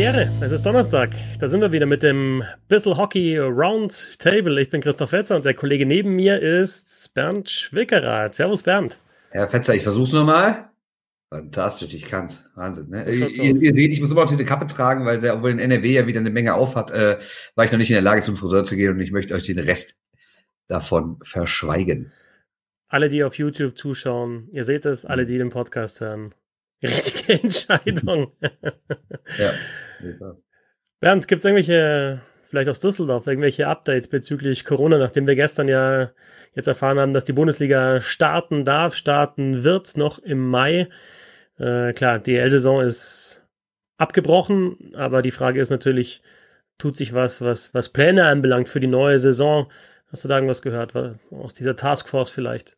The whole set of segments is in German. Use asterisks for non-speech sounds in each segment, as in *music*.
Ehre. Es ist Donnerstag. Da sind wir wieder mit dem Bissel Hockey Round Table. Ich bin Christoph Fetzer und der Kollege neben mir ist Bernd Schwickerath. Servus Bernd. Herr Fetzer, ich versuch's nochmal. Fantastisch, ich kann's. Wahnsinn. Ne? Ihr, ihr, seht, ich muss immer noch diese Kappe tragen, weil sie, obwohl in NRW ja wieder eine Menge aufhat, äh, war ich noch nicht in der Lage, zum Friseur zu gehen und ich möchte euch den Rest davon verschweigen. Alle, die auf YouTube zuschauen, ihr seht es, alle, die den Podcast hören. Richtige *laughs* Entscheidung. ja. Bernd, gibt es irgendwelche, vielleicht aus Düsseldorf, irgendwelche Updates bezüglich Corona, nachdem wir gestern ja jetzt erfahren haben, dass die Bundesliga starten darf, starten wird, noch im Mai. Äh, klar, die L-Saison ist abgebrochen, aber die Frage ist natürlich, tut sich was, was, was Pläne anbelangt für die neue Saison? Hast du da irgendwas gehört? Aus dieser Taskforce vielleicht?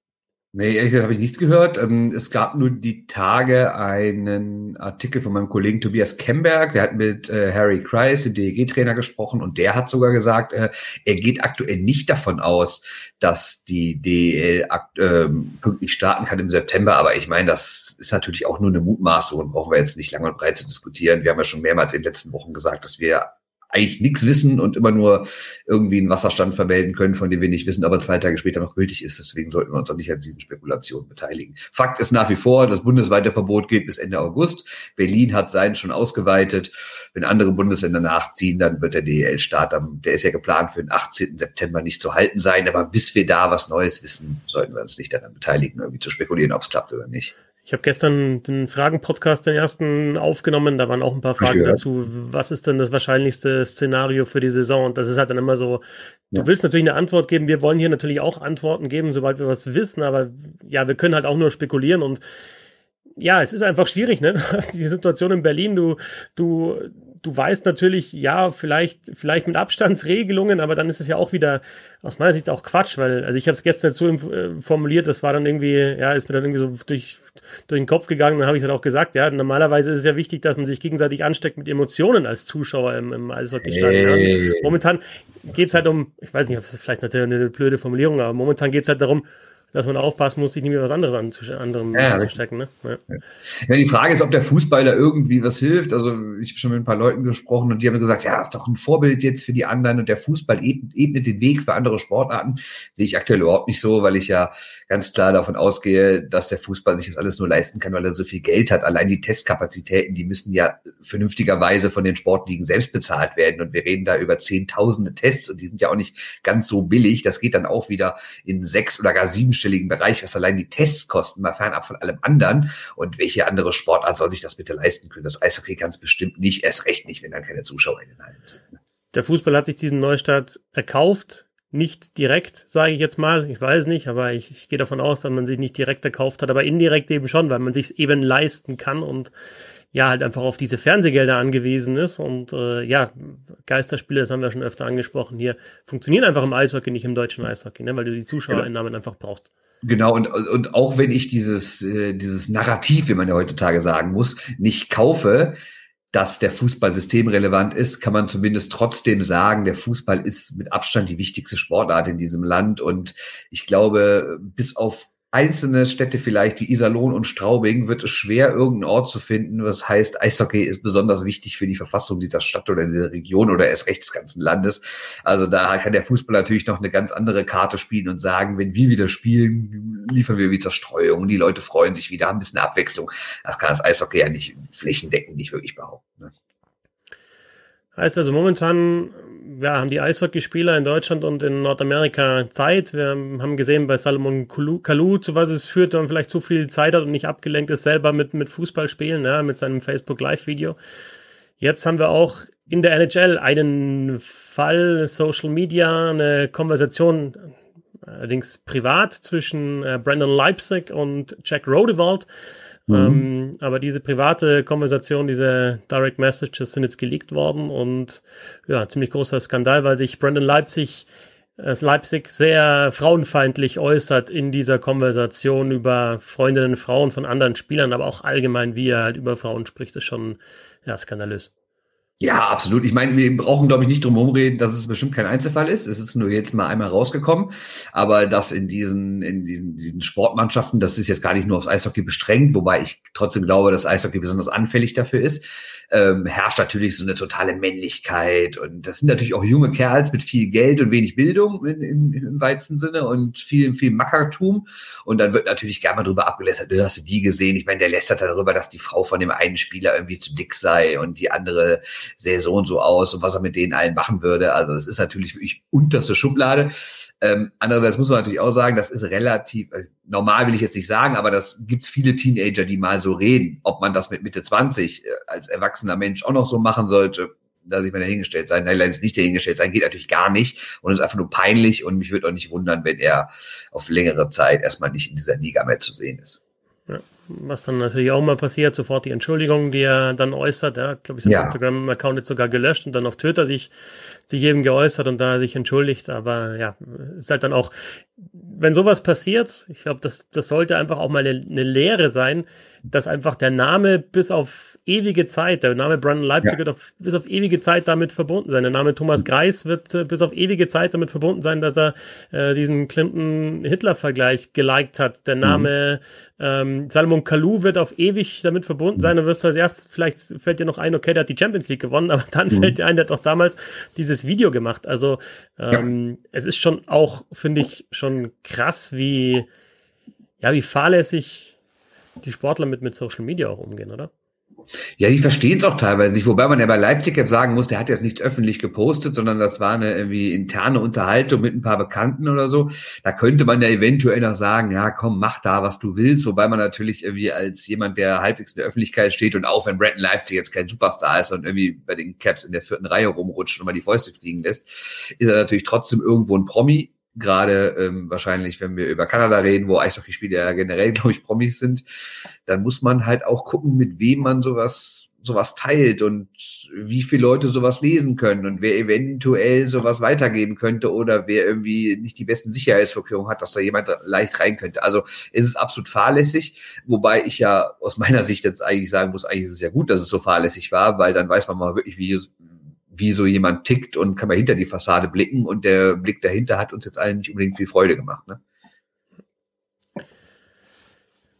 Nee, ehrlich gesagt habe ich nichts gehört. Ähm, es gab nur die Tage einen Artikel von meinem Kollegen Tobias Kemberg, der hat mit äh, Harry Kreis, dem DEG-Trainer, gesprochen und der hat sogar gesagt, äh, er geht aktuell nicht davon aus, dass die DEL äh, pünktlich starten kann im September. Aber ich meine, das ist natürlich auch nur eine Mutmaßung und brauchen wir jetzt nicht lange und breit zu diskutieren. Wir haben ja schon mehrmals in den letzten Wochen gesagt, dass wir eigentlich nichts wissen und immer nur irgendwie einen Wasserstand vermelden können, von dem wir nicht wissen, aber zwei Tage später noch gültig ist. Deswegen sollten wir uns auch nicht an diesen Spekulationen beteiligen. Fakt ist nach wie vor, das bundesweite Verbot geht bis Ende August. Berlin hat seinen schon ausgeweitet. Wenn andere Bundesländer nachziehen, dann wird der DEL-Start, der ist ja geplant für den 18. September nicht zu halten sein. Aber bis wir da was Neues wissen, sollten wir uns nicht daran beteiligen, irgendwie zu spekulieren, ob es klappt oder nicht. Ich habe gestern den Fragen-Podcast, den ersten, aufgenommen. Da waren auch ein paar Fragen dazu. Was ist denn das wahrscheinlichste Szenario für die Saison? Und das ist halt dann immer so, du ja. willst natürlich eine Antwort geben. Wir wollen hier natürlich auch Antworten geben, sobald wir was wissen. Aber ja, wir können halt auch nur spekulieren und ja, es ist einfach schwierig, ne? *laughs* Du hast die Situation in Berlin, du, du, du weißt natürlich, ja, vielleicht, vielleicht mit Abstandsregelungen, aber dann ist es ja auch wieder aus meiner Sicht auch Quatsch, weil, also ich habe es gestern so äh, formuliert, das war dann irgendwie, ja, ist mir dann irgendwie so durch, durch den Kopf gegangen, dann habe ich dann auch gesagt, ja, normalerweise ist es ja wichtig, dass man sich gegenseitig ansteckt mit Emotionen als Zuschauer im, im Eishockeystadion. Hey. Momentan geht's halt um, ich weiß nicht, ob es vielleicht natürlich eine blöde Formulierung, aber momentan geht's halt darum, dass man aufpassen muss, sich nicht mehr was anderes anderem ja, anzustecken. Ne? Ja. ja. die Frage ist, ob der Fußball da irgendwie was hilft. Also ich habe schon mit ein paar Leuten gesprochen und die haben gesagt, ja, das ist doch ein Vorbild jetzt für die anderen und der Fußball ebnet den Weg für andere Sportarten. Sehe ich aktuell überhaupt nicht so, weil ich ja ganz klar davon ausgehe, dass der Fußball sich das alles nur leisten kann, weil er so viel Geld hat. Allein die Testkapazitäten, die müssen ja vernünftigerweise von den Sportligen selbst bezahlt werden und wir reden da über zehntausende Tests und die sind ja auch nicht ganz so billig. Das geht dann auch wieder in sechs oder gar sieben sechsstelligen Bereich, was allein die Tests kosten, mal fernab von allem anderen. Und welche andere Sportart soll sich das bitte leisten können? Das Eishockey ganz bestimmt nicht, erst recht nicht, wenn dann keine Zuschauer in den Hallen sind. Ne? Der Fußball hat sich diesen Neustart erkauft. Nicht direkt, sage ich jetzt mal. Ich weiß nicht, aber ich, ich gehe davon aus, dass man sich nicht direkt erkauft hat, aber indirekt eben schon, weil man sich eben leisten kann und ja, halt einfach auf diese Fernsehgelder angewiesen ist. Und äh, ja, Geisterspiele, das haben wir schon öfter angesprochen hier, funktionieren einfach im Eishockey, nicht im deutschen Eishockey, ne? weil du die Zuschauereinnahmen einfach brauchst. Genau, und, und auch wenn ich dieses, äh, dieses Narrativ, wie man ja heutzutage sagen muss, nicht kaufe, dass der Fußball systemrelevant ist, kann man zumindest trotzdem sagen, der Fußball ist mit Abstand die wichtigste Sportart in diesem Land. Und ich glaube, bis auf einzelne Städte vielleicht wie Iserlohn und Straubing wird es schwer, irgendeinen Ort zu finden, was heißt, Eishockey ist besonders wichtig für die Verfassung dieser Stadt oder dieser Region oder erst recht des ganzen Landes. Also da kann der Fußball natürlich noch eine ganz andere Karte spielen und sagen, wenn wir wieder spielen, liefern wir wie Zerstreuung, die Leute freuen sich wieder, haben ein bisschen Abwechslung. Das kann das Eishockey ja nicht flächendeckend nicht wirklich behaupten. Ne? Heißt also momentan ja, haben die Eishockeyspieler in Deutschland und in Nordamerika Zeit. Wir haben gesehen bei Salomon Kalou, zu was es führt, wenn man vielleicht zu viel Zeit hat und nicht abgelenkt ist selber mit, mit Fußballspielen, ja, mit seinem Facebook Live-Video. Jetzt haben wir auch in der NHL einen Fall, Social Media, eine Konversation, allerdings privat, zwischen äh, Brandon Leipzig und Jack Rodewald. Mhm. Ähm, aber diese private Konversation, diese Direct Messages sind jetzt geleakt worden und ja, ziemlich großer Skandal, weil sich Brandon Leipzig äh, Leipzig sehr frauenfeindlich äußert in dieser Konversation über Freundinnen, Frauen von anderen Spielern, aber auch allgemein, wie er halt über Frauen spricht, ist schon ja, skandalös. Ja, absolut. Ich meine, wir brauchen, glaube ich, nicht drum herum reden, dass es bestimmt kein Einzelfall ist. Es ist nur jetzt mal einmal rausgekommen. Aber dass in diesen, in diesen, diesen Sportmannschaften, das ist jetzt gar nicht nur aufs Eishockey beschränkt, wobei ich trotzdem glaube, dass Eishockey besonders anfällig dafür ist, ähm, herrscht natürlich so eine totale Männlichkeit. Und das sind natürlich auch junge Kerls mit viel Geld und wenig Bildung in, in, im weitesten Sinne und viel, viel Mackertum. Und dann wird natürlich gerne mal drüber abgelästert, du hast du die gesehen. Ich meine, der lästert darüber, dass die Frau von dem einen Spieler irgendwie zu dick sei und die andere sähe so und so aus und was er mit denen allen machen würde. Also es ist natürlich wirklich unterste Schublade. Ähm, andererseits muss man natürlich auch sagen, das ist relativ, äh, normal will ich jetzt nicht sagen, aber das gibt's viele Teenager, die mal so reden. Ob man das mit Mitte 20 äh, als erwachsener Mensch auch noch so machen sollte, da sich mal dahingestellt sein. Nein, leider nicht dahingestellt sein, geht natürlich gar nicht und ist einfach nur peinlich und mich würde auch nicht wundern, wenn er auf längere Zeit erstmal nicht in dieser Liga mehr zu sehen ist. Ja, was dann natürlich auch mal passiert, sofort die Entschuldigung, die er dann äußert. Er hat, glaube ich, sein ja. Instagram-Account jetzt sogar gelöscht und dann auf Twitter sich, sich eben geäußert und da sich entschuldigt. Aber ja, ist halt dann auch, wenn sowas passiert, ich glaube, das, das sollte einfach auch mal eine, eine Lehre sein, dass einfach der Name bis auf ewige Zeit, der Name Brandon Leipzig ja. wird auf, bis auf ewige Zeit damit verbunden sein. Der Name Thomas Greis wird äh, bis auf ewige Zeit damit verbunden sein, dass er äh, diesen Clinton-Hitler-Vergleich geliked hat. Der Name mhm. ähm, Salomon Kalou wird auf ewig damit verbunden sein. Dann wirst du als erstes, vielleicht fällt dir noch ein, okay, der hat die Champions League gewonnen, aber dann mhm. fällt dir ein, der hat doch damals dieses Video gemacht. Also ähm, ja. es ist schon auch, finde ich, schon krass, wie, ja, wie fahrlässig die Sportler mit, mit Social Media auch umgehen, oder? Ja, die verstehen es auch teilweise nicht, wobei man ja bei Leipzig jetzt sagen muss, der hat jetzt nicht öffentlich gepostet, sondern das war eine irgendwie interne Unterhaltung mit ein paar Bekannten oder so. Da könnte man ja eventuell noch sagen, ja, komm, mach da, was du willst, wobei man natürlich irgendwie als jemand, der halbwegs in der Öffentlichkeit steht und auch wenn Bretton Leipzig jetzt kein Superstar ist und irgendwie bei den Caps in der vierten Reihe rumrutscht und mal die Fäuste fliegen lässt, ist er natürlich trotzdem irgendwo ein Promi gerade ähm, wahrscheinlich, wenn wir über Kanada reden, wo Eishockeyspieler ja generell, glaube ich, Promis sind, dann muss man halt auch gucken, mit wem man sowas sowas teilt und wie viele Leute sowas lesen können und wer eventuell sowas weitergeben könnte oder wer irgendwie nicht die besten Sicherheitsvorkehrungen hat, dass da jemand leicht rein könnte. Also es ist absolut fahrlässig, wobei ich ja aus meiner Sicht jetzt eigentlich sagen muss, eigentlich ist es ja gut, dass es so fahrlässig war, weil dann weiß man mal wirklich, wie, wie so jemand tickt und kann man hinter die Fassade blicken und der Blick dahinter hat uns jetzt allen nicht unbedingt viel Freude gemacht. Ne?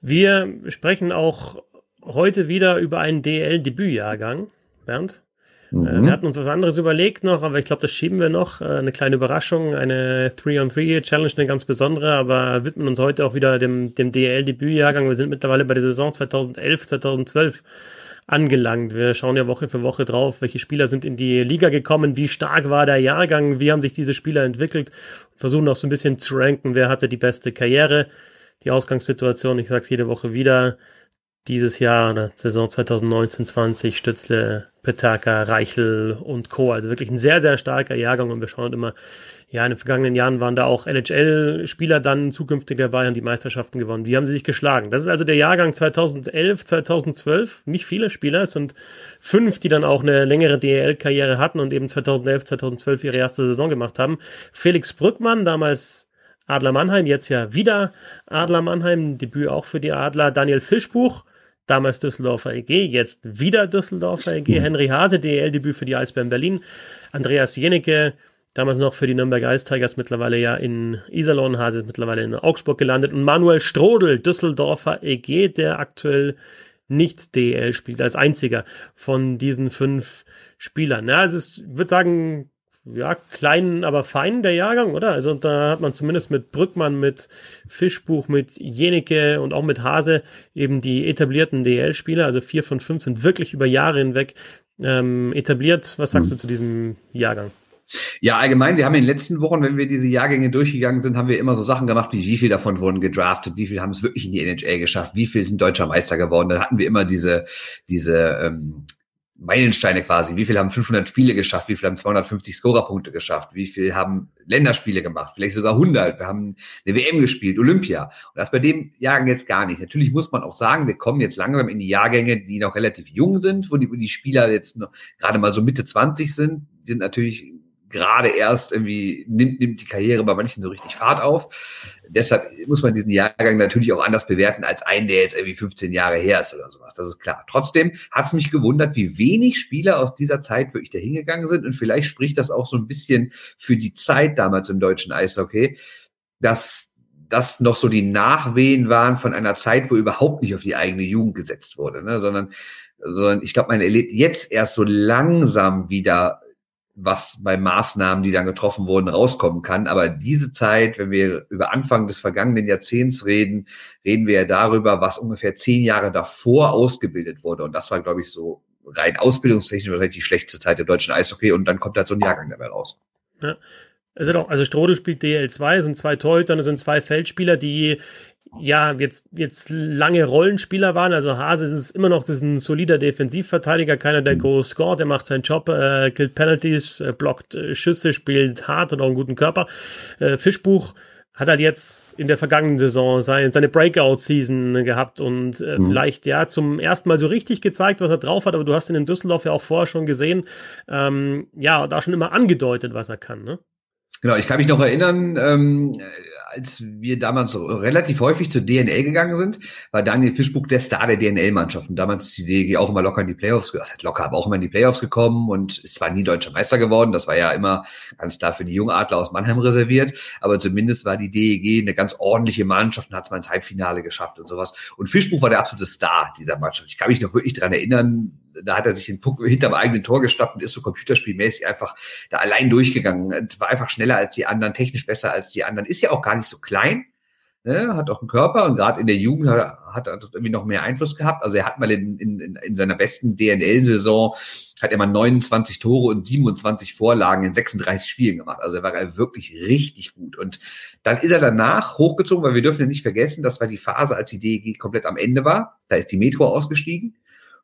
Wir sprechen auch heute wieder über einen DL-Debütjahrgang, Bernd. Äh, mhm. Wir hatten uns was anderes überlegt noch, aber ich glaube, das schieben wir noch. Äh, eine kleine Überraschung, eine 3-on-3-Challenge, eine ganz besondere, aber widmen uns heute auch wieder dem, dem DL-Debütjahrgang. Wir sind mittlerweile bei der Saison 2011, 2012 angelangt. Wir schauen ja Woche für Woche drauf, welche Spieler sind in die Liga gekommen, wie stark war der Jahrgang, wie haben sich diese Spieler entwickelt. Versuchen auch so ein bisschen zu ranken, wer hatte die beste Karriere, die Ausgangssituation. Ich sage es jede Woche wieder. Dieses Jahr, oder Saison 2019-20, Stützle, Petaka, Reichel und Co. Also wirklich ein sehr, sehr starker Jahrgang und wir schauen immer, ja, in den vergangenen Jahren waren da auch NHL-Spieler dann zukünftig dabei und die Meisterschaften gewonnen. Wie haben sie sich geschlagen? Das ist also der Jahrgang 2011, 2012. Nicht viele Spieler, es sind fünf, die dann auch eine längere DEL-Karriere hatten und eben 2011, 2012 ihre erste Saison gemacht haben. Felix Brückmann, damals Adler Mannheim, jetzt ja wieder Adler Mannheim, Debüt auch für die Adler. Daniel Fischbuch, damals Düsseldorfer EG, jetzt wieder Düsseldorfer EG. Henry Hase, DEL-Debüt für die Eisbären Berlin. Andreas Jenecke, damals noch für die Nürnberg Ice Tigers, mittlerweile ja in Iserlohn, Hase ist mittlerweile in Augsburg gelandet und Manuel Strodel, Düsseldorfer EG, der aktuell nicht DEL spielt, als einziger von diesen fünf Spielern. Ja, also ich würde sagen, ja, klein, aber fein der Jahrgang, oder? Also da hat man zumindest mit Brückmann, mit Fischbuch, mit Jenike und auch mit Hase eben die etablierten DL-Spieler, also vier von fünf sind wirklich über Jahre hinweg ähm, etabliert. Was sagst mhm. du zu diesem Jahrgang? Ja, allgemein, wir haben in den letzten Wochen, wenn wir diese Jahrgänge durchgegangen sind, haben wir immer so Sachen gemacht, wie wie viel davon wurden gedraftet, wie viel haben es wirklich in die NHL geschafft, wie viel sind deutscher Meister geworden. Dann hatten wir immer diese, diese ähm, Meilensteine quasi. Wie viel haben 500 Spiele geschafft? Wie viel haben 250 Scorerpunkte geschafft? Wie viel haben Länderspiele gemacht? Vielleicht sogar 100. Wir haben eine WM gespielt, Olympia. Und das bei dem Jahrgang jetzt gar nicht. Natürlich muss man auch sagen, wir kommen jetzt langsam in die Jahrgänge, die noch relativ jung sind, wo die, wo die Spieler jetzt noch gerade mal so Mitte 20 sind. Die sind natürlich gerade erst irgendwie nimmt, nimmt die Karriere bei manchen so richtig Fahrt auf. Deshalb muss man diesen Jahrgang natürlich auch anders bewerten als einen, der jetzt irgendwie 15 Jahre her ist oder sowas. Das ist klar. Trotzdem hat es mich gewundert, wie wenig Spieler aus dieser Zeit wirklich dahingegangen sind. Und vielleicht spricht das auch so ein bisschen für die Zeit damals im deutschen Eishockey, dass das noch so die Nachwehen waren von einer Zeit, wo überhaupt nicht auf die eigene Jugend gesetzt wurde, ne? sondern, sondern ich glaube, man erlebt jetzt erst so langsam wieder was bei Maßnahmen, die dann getroffen wurden, rauskommen kann. Aber diese Zeit, wenn wir über Anfang des vergangenen Jahrzehnts reden, reden wir ja darüber, was ungefähr zehn Jahre davor ausgebildet wurde. Und das war, glaube ich, so rein ausbildungstechnisch wahrscheinlich die schlechteste Zeit der deutschen Eishockey. Und dann kommt halt so ein Jahrgang dabei raus. Ja. Also, doch, also Strodel spielt DL2, sind zwei Torhüter, sind zwei Feldspieler, die ja, jetzt, jetzt lange Rollenspieler waren. Also Hase ist immer noch das ist ein solider Defensivverteidiger, keiner, der mhm. groß scored, der macht seinen Job, äh, killt Penalties, äh, blockt äh, Schüsse, spielt hart und auch einen guten Körper. Äh, Fischbuch hat halt jetzt in der vergangenen Saison seine, seine Breakout-Season gehabt und äh, mhm. vielleicht ja zum ersten Mal so richtig gezeigt, was er drauf hat, aber du hast ihn in Düsseldorf ja auch vorher schon gesehen, ähm, ja, da schon immer angedeutet, was er kann, ne? Genau, ich kann mich noch erinnern, ähm, als wir damals relativ häufig zur DNL gegangen sind, war Daniel Fischbuch der Star der DNL-Mannschaft. Und damals ist die DEG auch immer locker in die Playoffs, hat locker, aber auch immer in die Playoffs gekommen und ist zwar nie deutscher Meister geworden, das war ja immer ganz klar für die Jungadler aus Mannheim reserviert, aber zumindest war die DEG eine ganz ordentliche Mannschaft und hat es mal ins Halbfinale geschafft und sowas. Und Fischbuch war der absolute Star dieser Mannschaft. Ich kann mich noch wirklich dran erinnern, da hat er sich den Puck hinterm eigenen Tor gestappt und ist so computerspielmäßig einfach da allein durchgegangen. War einfach schneller als die anderen, technisch besser als die anderen. Ist ja auch gar nicht so klein, ne? hat auch einen Körper und gerade in der Jugend hat, hat er irgendwie noch mehr Einfluss gehabt. Also er hat mal in, in, in seiner besten DNL-Saison hat er mal 29 Tore und 27 Vorlagen in 36 Spielen gemacht. Also er war wirklich richtig gut. Und dann ist er danach hochgezogen, weil wir dürfen ja nicht vergessen, das war die Phase, als die DEG komplett am Ende war. Da ist die Metro ausgestiegen.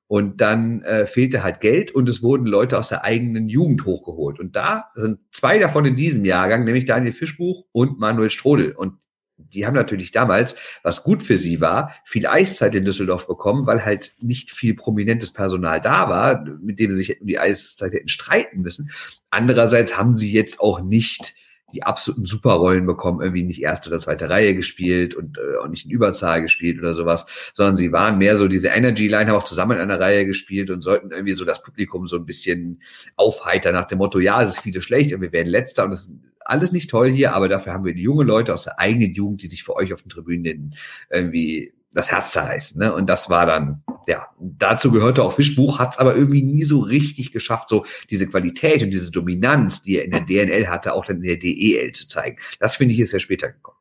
Und dann äh, fehlte halt Geld und es wurden Leute aus der eigenen Jugend hochgeholt. Und da sind zwei davon in diesem Jahrgang, nämlich Daniel Fischbuch und Manuel Strodel. Und die haben natürlich damals, was gut für sie war, viel Eiszeit in Düsseldorf bekommen, weil halt nicht viel prominentes Personal da war, mit dem sie sich um die Eiszeit hätten streiten müssen. Andererseits haben sie jetzt auch nicht die absoluten Superrollen bekommen, irgendwie nicht erste oder zweite Reihe gespielt und äh, auch nicht in Überzahl gespielt oder sowas, sondern sie waren mehr so diese Energy Line, haben auch zusammen in einer Reihe gespielt und sollten irgendwie so das Publikum so ein bisschen aufheitern nach dem Motto, ja, es ist viele schlecht und wir werden letzter und das ist alles nicht toll hier, aber dafür haben wir die junge Leute aus der eigenen Jugend, die sich für euch auf den Tribünen irgendwie das Herz zerreißen. Ne? Und das war dann, ja, dazu gehörte auch Fischbuch, hat es aber irgendwie nie so richtig geschafft, so diese Qualität und diese Dominanz, die er in der DNL hatte, auch dann in der DEL zu zeigen. Das finde ich ist ja später gekommen.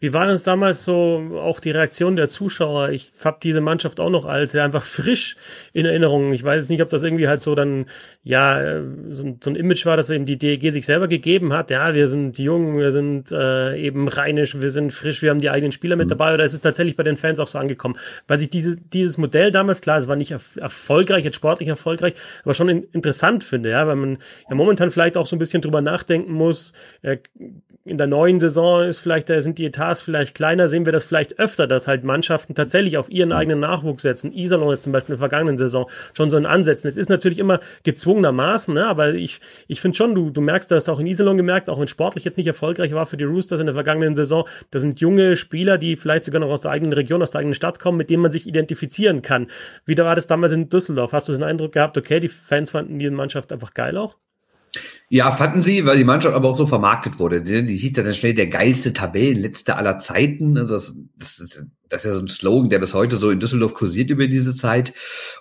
Wie war das damals so auch die Reaktion der Zuschauer? Ich habe diese Mannschaft auch noch als ja, einfach frisch in Erinnerung. Ich weiß nicht, ob das irgendwie halt so dann, ja, äh, so, so ein Image war, dass eben die DEG sich selber gegeben hat. Ja, wir sind jung, wir sind äh, eben rheinisch, wir sind frisch, wir haben die eigenen Spieler mit mhm. dabei. Oder ist es tatsächlich bei den Fans auch so angekommen? Weil sich diese, dieses Modell damals, klar, es war nicht erfolgreich, jetzt sportlich erfolgreich, aber schon in, interessant finde, ja, weil man ja momentan vielleicht auch so ein bisschen drüber nachdenken muss, äh, in der neuen Saison ist vielleicht, da sind die Etats vielleicht kleiner, sehen wir das vielleicht öfter, dass halt Mannschaften tatsächlich auf ihren eigenen Nachwuchs setzen. Iserlohn ist zum Beispiel in der vergangenen Saison schon so ein Ansetzen. Es ist natürlich immer gezwungenermaßen, ne? aber ich, ich finde schon, du, du merkst das auch in Iserlohn gemerkt, auch wenn sportlich jetzt nicht erfolgreich war für die Roosters in der vergangenen Saison. Da sind junge Spieler, die vielleicht sogar noch aus der eigenen Region, aus der eigenen Stadt kommen, mit denen man sich identifizieren kann. Wie war das damals in Düsseldorf? Hast du den Eindruck gehabt, okay, die Fans fanden die Mannschaft einfach geil auch? Ja, fanden sie, weil die Mannschaft aber auch so vermarktet wurde. Die, die hieß ja dann schnell der geilste Tabellenletzte aller Zeiten. Also das, das, ist, das ist ja so ein Slogan, der bis heute so in Düsseldorf kursiert über diese Zeit.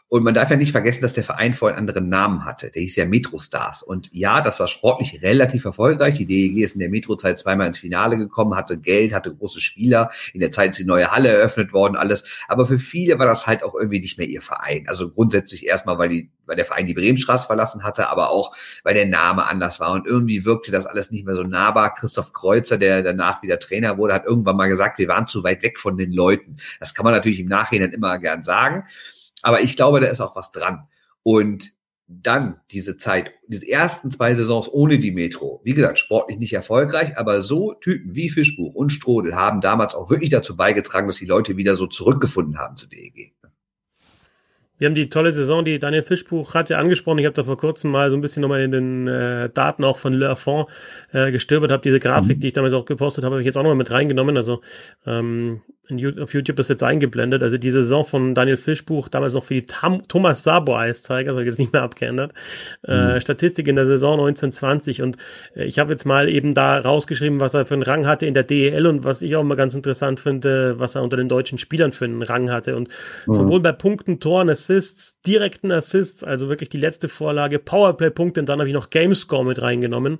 Und man darf ja nicht vergessen, dass der Verein vorher einen anderen Namen hatte. Der hieß ja Metro Stars. Und ja, das war sportlich relativ erfolgreich. Die DEG ist in der Metro-Zeit zweimal ins Finale gekommen, hatte Geld, hatte große Spieler. In der Zeit ist die neue Halle eröffnet worden, alles. Aber für viele war das halt auch irgendwie nicht mehr ihr Verein. Also grundsätzlich erstmal, weil die, weil der Verein die Bremenstraße verlassen hatte, aber auch, weil der Name anders war. Und irgendwie wirkte das alles nicht mehr so nahbar. Christoph Kreuzer, der danach wieder Trainer wurde, hat irgendwann mal gesagt, wir waren zu weit weg von den Leuten. Das kann man natürlich im Nachhinein immer gern sagen. Aber ich glaube, da ist auch was dran. Und dann diese Zeit, diese ersten zwei Saisons ohne die Metro, wie gesagt, sportlich nicht erfolgreich, aber so Typen wie Fischbuch und Strodel haben damals auch wirklich dazu beigetragen, dass die Leute wieder so zurückgefunden haben zu DEG. Wir haben die tolle Saison, die Daniel Fischbuch hat ja angesprochen. Ich habe da vor kurzem mal so ein bisschen nochmal in den äh, Daten auch von Le Fond äh, gestöbert, habe diese Grafik, mhm. die ich damals auch gepostet habe, habe ich jetzt auch nochmal mit reingenommen. Also ähm, auf YouTube ist jetzt eingeblendet. Also die Saison von Daniel Fischbuch, damals noch für die Tam Thomas Sabo Eiszeiger, das habe ich jetzt nicht mehr abgeändert. Äh, mhm. Äh, Statistik in der Saison 1920 und äh, ich habe jetzt mal eben da rausgeschrieben, was er für einen Rang hatte in der DEL und was ich auch mal ganz interessant finde, was er unter den deutschen Spielern für einen Rang hatte und mhm. sowohl bei Punkten, Toren, Assists, direkten Assists, also wirklich die letzte Vorlage, Powerplay-Punkte und dann habe ich noch Gamescore mit reingenommen.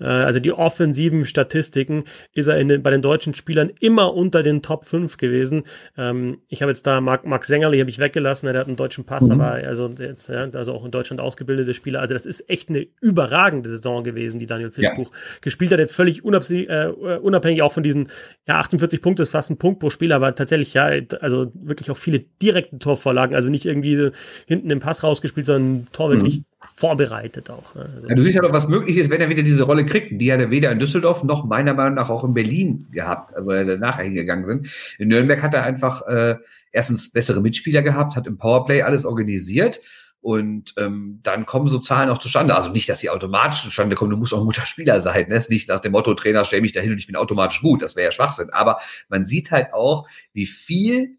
Äh, also die offensiven Statistiken ist er in den, bei den deutschen Spielern immer unter den Top 5 5 gewesen. Ähm, ich habe jetzt da Marc, Marc Sängerli habe ich weggelassen, der hat einen deutschen Pass, mhm. aber also jetzt, ja, also auch in Deutschland ausgebildete Spieler. Also das ist echt eine überragende Saison gewesen, die Daniel Fischbuch ja. gespielt hat. Jetzt völlig äh, unabhängig auch von diesen ja 48 Punkte ist fast ein Punkt pro Spieler, aber tatsächlich ja, also wirklich auch viele direkte Torvorlagen, also nicht irgendwie hinten im Pass rausgespielt, sondern Tor wirklich mhm vorbereitet auch. Ne? Also ja, du siehst ja doch, was möglich ist, wenn er wieder diese Rolle kriegt. Die hat er weder in Düsseldorf noch meiner Meinung nach auch in Berlin gehabt, wo er nachher hingegangen sind. In Nürnberg hat er einfach äh, erstens bessere Mitspieler gehabt, hat im Powerplay alles organisiert und ähm, dann kommen so Zahlen auch zustande. Also nicht, dass sie automatisch zustande kommen, du musst auch ein guter Spieler sein. Ne? ist nicht nach dem Motto, Trainer, stell mich dahin und ich bin automatisch gut. Das wäre ja Schwachsinn. Aber man sieht halt auch, wie viel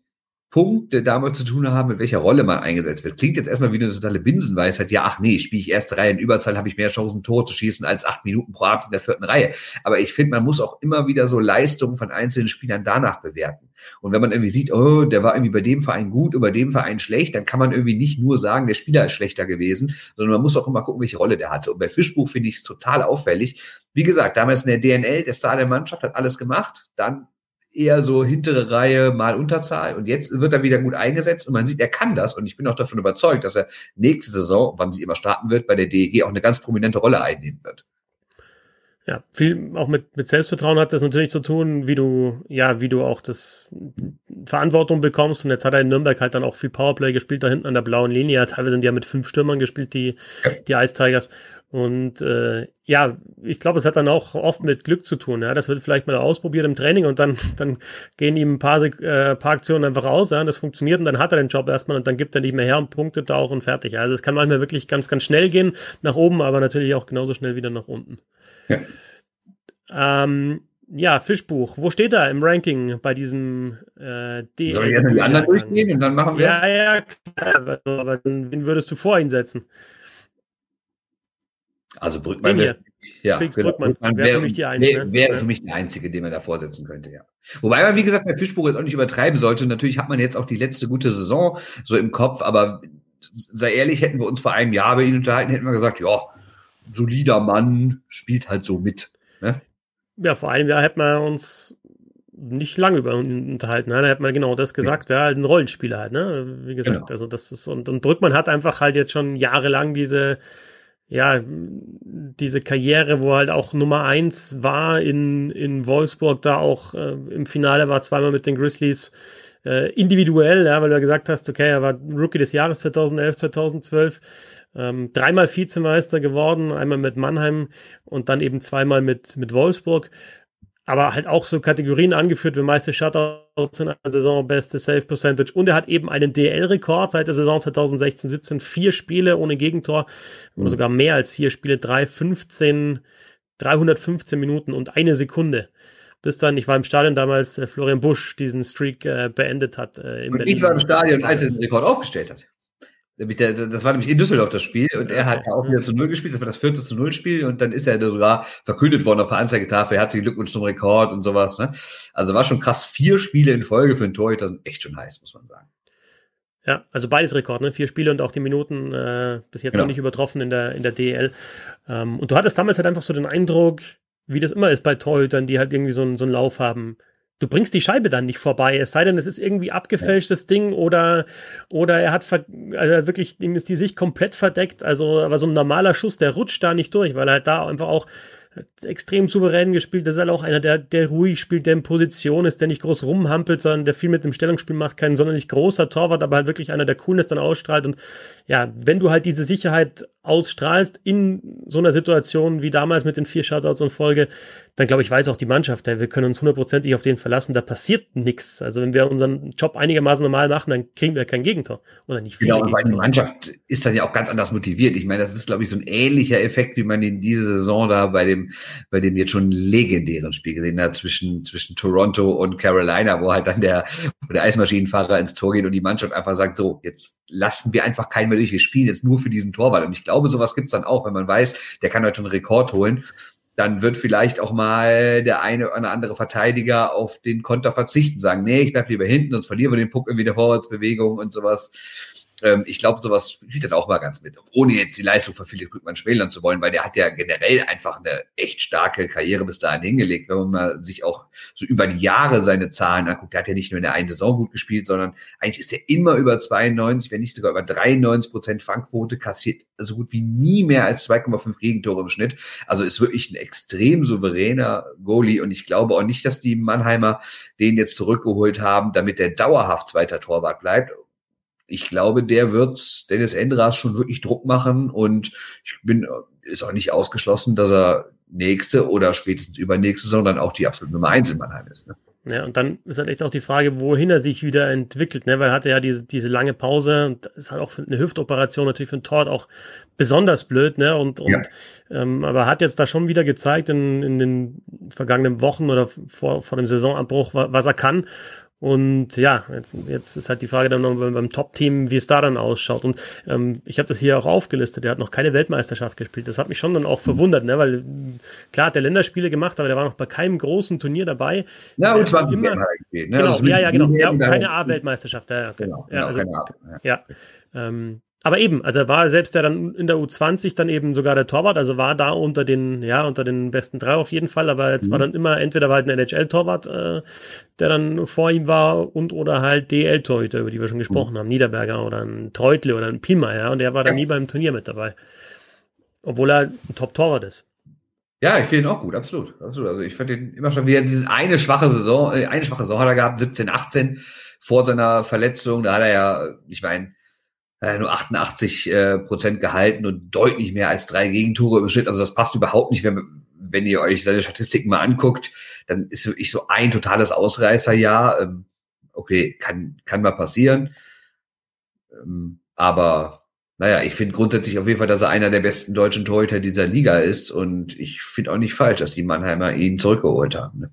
Punkte damit zu tun haben, mit welcher Rolle man eingesetzt wird. Klingt jetzt erstmal wie eine totale Binsenweisheit. Ja, ach nee, spiele ich erste Reihe in Überzahl, habe ich mehr Chancen, Tor zu schießen als acht Minuten pro Abend in der vierten Reihe. Aber ich finde, man muss auch immer wieder so Leistungen von einzelnen Spielern danach bewerten. Und wenn man irgendwie sieht, oh, der war irgendwie bei dem Verein gut, über dem Verein schlecht, dann kann man irgendwie nicht nur sagen, der Spieler ist schlechter gewesen, sondern man muss auch immer gucken, welche Rolle der hatte. Und bei Fischbuch finde ich es total auffällig. Wie gesagt, damals in der DNL, der Star der Mannschaft hat alles gemacht, dann eher so hintere Reihe, mal Unterzahl. Und jetzt wird er wieder gut eingesetzt und man sieht, er kann das. Und ich bin auch davon überzeugt, dass er nächste Saison, wann sie immer starten wird, bei der DEG auch eine ganz prominente Rolle einnehmen wird. Ja, viel auch mit, mit Selbstvertrauen hat das natürlich zu tun, wie du, ja, wie du auch das Verantwortung bekommst. Und jetzt hat er in Nürnberg halt dann auch viel Powerplay gespielt, da hinten an der blauen Linie. Teilweise sind die ja mit fünf Stürmern gespielt, die, die Ice Tigers. Und äh, ja, ich glaube, es hat dann auch oft mit Glück zu tun. Ja, das wird vielleicht mal ausprobiert im Training und dann *laughs* dann gehen ihm ein paar, äh, paar Aktionen einfach aus. Ja, und das funktioniert und dann hat er den Job erstmal und dann gibt er nicht mehr her und punktet da auch und fertig. Also es kann manchmal wirklich ganz ganz schnell gehen nach oben, aber natürlich auch genauso schnell wieder nach unten. Ja. Ähm, ja, Fischbuch. Wo steht er im Ranking bei diesem äh, D? Soll ich jetzt die anderen durchgehen und dann machen wir Ja, ja, klar. Aber wen würdest du vor ihn setzen? Also Brückmann wäre ja, genau. Brückmann wäre für mich die Einzige. Wäre wär für mich der Einzige, den man da vorsetzen könnte, ja. Wobei man, wie gesagt, bei Fischbuch jetzt auch nicht übertreiben sollte. Natürlich hat man jetzt auch die letzte gute Saison so im Kopf, aber sei ehrlich, hätten wir uns vor einem Jahr bei ihm unterhalten, hätten wir gesagt, ja, solider Mann, spielt halt so mit. Ne? Ja, vor einem Jahr hätten wir uns nicht lange über ihn unterhalten. Ne? Da hätte man genau das gesagt, ja, ja halt ein Rollenspieler halt, ne? Wie gesagt, genau. also das ist, und, und Brückmann hat einfach halt jetzt schon jahrelang diese ja, diese Karriere, wo halt auch Nummer eins war in, in Wolfsburg, da auch äh, im Finale war zweimal mit den Grizzlies äh, individuell, ja, weil du ja gesagt hast, okay, er war Rookie des Jahres 2011, 2012, ähm, dreimal Vizemeister geworden, einmal mit Mannheim und dann eben zweimal mit, mit Wolfsburg aber halt auch so Kategorien angeführt wie meiste Shutouts in einer Saison, beste Save Percentage und er hat eben einen DL-Rekord seit der Saison 2016-17, vier Spiele ohne Gegentor mhm. sogar mehr als vier Spiele, 315, 315 Minuten und eine Sekunde. Bis dann, ich war im Stadion damals, äh, Florian Busch diesen Streak äh, beendet hat. Äh, und Berlin. ich war im Stadion, als er den Rekord aufgestellt hat. Das war nämlich in Düsseldorf das Spiel und er hat ja auch wieder zu Null gespielt. Das war das vierte zu Null Spiel und dann ist er sogar verkündet worden auf der Anzeigetafel. Herzlichen Glückwunsch zum Rekord und sowas. Ne? Also war schon krass. Vier Spiele in Folge für einen Torhüter echt schon heiß, muss man sagen. Ja, also beides Rekord, ne? Vier Spiele und auch die Minuten äh, bis jetzt genau. noch nicht übertroffen in der, in der DL. Ähm, und du hattest damals halt einfach so den Eindruck, wie das immer ist bei Torhütern, die halt irgendwie so, einen, so einen Lauf haben du bringst die Scheibe dann nicht vorbei, es sei denn, es ist irgendwie abgefälschtes ja. Ding oder, oder er hat also wirklich, ihm ist die Sicht komplett verdeckt, also, aber so ein normaler Schuss, der rutscht da nicht durch, weil er halt da einfach auch extrem souverän gespielt. Das ist halt auch einer, der, der ruhig spielt, der in Position ist, der nicht groß rumhampelt, sondern der viel mit dem Stellungsspiel macht. Kein sonderlich großer Torwart, aber halt wirklich einer, der Coolness dann ausstrahlt. Und ja, wenn du halt diese Sicherheit ausstrahlst in so einer Situation wie damals mit den vier Shutouts und Folge, dann glaube ich, weiß auch die Mannschaft, wir können uns hundertprozentig auf den verlassen, da passiert nichts. Also wenn wir unseren Job einigermaßen normal machen, dann kriegen wir kein Gegentor oder nicht viele Genau, weil die Mannschaft ist dann ja auch ganz anders motiviert. Ich meine, das ist, glaube ich, so ein ähnlicher Effekt, wie man in dieser Saison da bei dem, bei dem jetzt schon legendären Spiel gesehen hat zwischen, zwischen Toronto und Carolina, wo halt dann der, der Eismaschinenfahrer ins Tor geht und die Mannschaft einfach sagt, so, jetzt lassen wir einfach keinen mehr durch, wir spielen jetzt nur für diesen Torwart. Und ich glaube, sowas gibt's dann auch, wenn man weiß, der kann heute einen Rekord holen dann wird vielleicht auch mal der eine oder andere Verteidiger auf den Konter verzichten, sagen, nee, ich bleib lieber hinten, sonst verlieren wir den Puck irgendwie der Vorwärtsbewegung und sowas ähm, ich glaube, sowas spielt dann auch mal ganz mit, ohne jetzt die Leistung von Philipp Glückmann schmälern zu wollen, weil der hat ja generell einfach eine echt starke Karriere bis dahin hingelegt, wenn man mal sich auch so über die Jahre seine Zahlen anguckt. Der hat ja nicht nur in der einen Saison gut gespielt, sondern eigentlich ist er immer über 92, wenn nicht sogar über 93 Prozent Fangquote, kassiert so gut wie nie mehr als 2,5 Gegentore im Schnitt. Also ist wirklich ein extrem souveräner Goalie und ich glaube auch nicht, dass die Mannheimer den jetzt zurückgeholt haben, damit der dauerhaft zweiter Torwart bleibt ich glaube, der wird Dennis Endras schon wirklich Druck machen und ich bin, ist auch nicht ausgeschlossen, dass er nächste oder spätestens übernächste Saison dann auch die absolute Nummer eins in Mannheim ist. Ne? Ja, und dann ist halt echt auch die Frage, wohin er sich wieder entwickelt, ne? weil er hatte ja diese, diese lange Pause und ist halt auch für eine Hüftoperation natürlich für einen Tort auch besonders blöd, ne? Und, und ja. ähm, aber hat jetzt da schon wieder gezeigt in, in den vergangenen Wochen oder vor, vor dem Saisonabbruch, was er kann. Und ja, jetzt, jetzt ist halt die Frage dann noch beim, beim Top-Team, wie es da dann ausschaut. Und ähm, ich habe das hier auch aufgelistet. Der hat noch keine Weltmeisterschaft gespielt. Das hat mich schon dann auch verwundert, ne? weil klar hat der Länderspiele gemacht, aber der war noch bei keinem großen Turnier dabei. Ja, und zwar immer. Ne? Genau, also ja, ja, genau. Ja, keine A-Weltmeisterschaft. Ja, okay. genau, genau, ja, also, keine A. Ja. ja. Ähm, aber eben, also er war selbst der dann in der U20 dann eben sogar der Torwart, also war da unter den, ja, unter den besten drei auf jeden Fall, aber jetzt mhm. war dann immer, entweder war halt ein NHL-Torwart, äh, der dann vor ihm war und oder halt DL-Torhüter, über die wir schon gesprochen mhm. haben, Niederberger oder ein Treutle oder ein Pielmeier und der war dann ja. nie beim Turnier mit dabei. Obwohl er ein Top-Torwart ist. Ja, ich finde ihn auch gut, absolut, absolut. Also ich fand ihn immer schon wieder dieses eine schwache Saison, äh, eine schwache Saison hat er gehabt, 17, 18 vor seiner Verletzung, da hat er ja, ich meine, nur 88 äh, Prozent gehalten und deutlich mehr als drei Gegentore im Schnitt. Also das passt überhaupt nicht, wenn, wenn ihr euch seine Statistiken mal anguckt, dann ist wirklich so ein totales Ausreißerjahr. Ähm, okay, kann, kann mal passieren. Ähm, aber naja, ich finde grundsätzlich auf jeden Fall, dass er einer der besten deutschen Torhüter dieser Liga ist und ich finde auch nicht falsch, dass die Mannheimer ihn zurückgeholt haben. Ne?